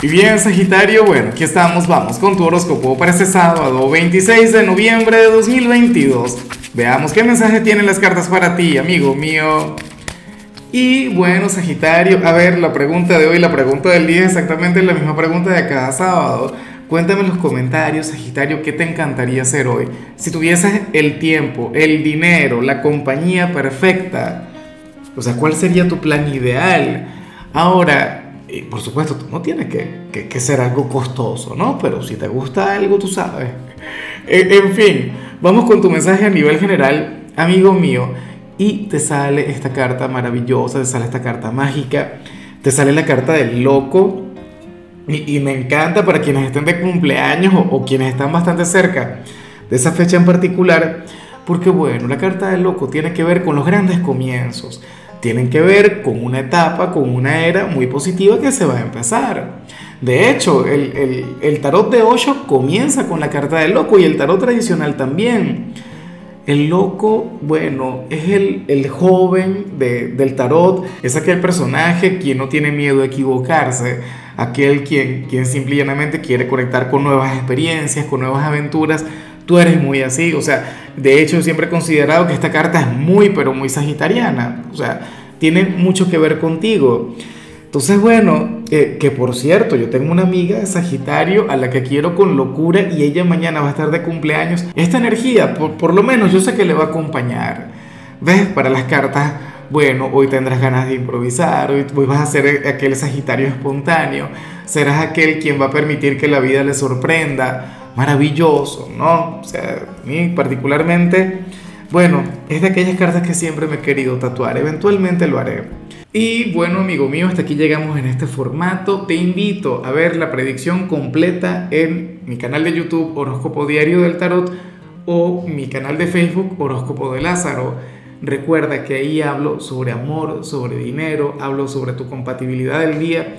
Y bien, Sagitario, bueno, aquí estamos, vamos con tu horóscopo para este sábado 26 de noviembre de 2022. Veamos qué mensaje tienen las cartas para ti, amigo mío. Y bueno, Sagitario, a ver, la pregunta de hoy, la pregunta del día es exactamente la misma pregunta de cada sábado. Cuéntame en los comentarios, Sagitario, qué te encantaría hacer hoy. Si tuvieses el tiempo, el dinero, la compañía perfecta, o sea, ¿cuál sería tu plan ideal? Ahora, y por supuesto, no tiene que, que, ser algo costoso, ¿no? Pero si te gusta algo, tú sabes. En, fin, vamos con tu mensaje a nivel general, amigo mío. Y te sale esta carta maravillosa, te sale esta carta mágica, te sale la carta del loco. Y, y me encanta para quienes estén de cumpleaños o, o quienes están bastante cerca de esa fecha en particular, porque bueno, la carta del loco tiene que ver con los grandes comienzos tienen que ver con una etapa, con una era muy positiva que se va a empezar. De hecho, el, tarot de Osho comienza con la carta del loco y el tarot tradicional también. El loco, bueno, es el, joven del tarot, es aquel personaje quien no tiene miedo a equivocarse, aquel quien, quien simplemente quiere conectar con nuevas experiencias, con nuevas aventuras. Tú eres muy así, o sea, de hecho, siempre he considerado que esta carta es muy, pero muy sagitariana. O sea, tiene mucho que ver contigo. Entonces, bueno, eh, que por cierto, yo tengo una amiga de Sagitario a la que quiero con locura y ella mañana va a estar de cumpleaños. Esta energía, por, por lo menos yo sé que le va a acompañar. ¿Ves? Para las cartas, bueno, hoy tendrás ganas de improvisar, hoy, hoy vas a ser aquel Sagitario espontáneo, serás aquel quien va a permitir que la vida le sorprenda maravilloso, ¿no? O sea, a mí particularmente, bueno, es de aquellas cartas que siempre me he querido tatuar, eventualmente lo haré. Y bueno, amigo mío, hasta aquí llegamos en este formato. Te invito a ver la predicción completa en mi canal de YouTube Horóscopo Diario del Tarot o mi canal de Facebook Horóscopo de Lázaro. Recuerda que ahí hablo sobre amor, sobre dinero, hablo sobre tu compatibilidad del día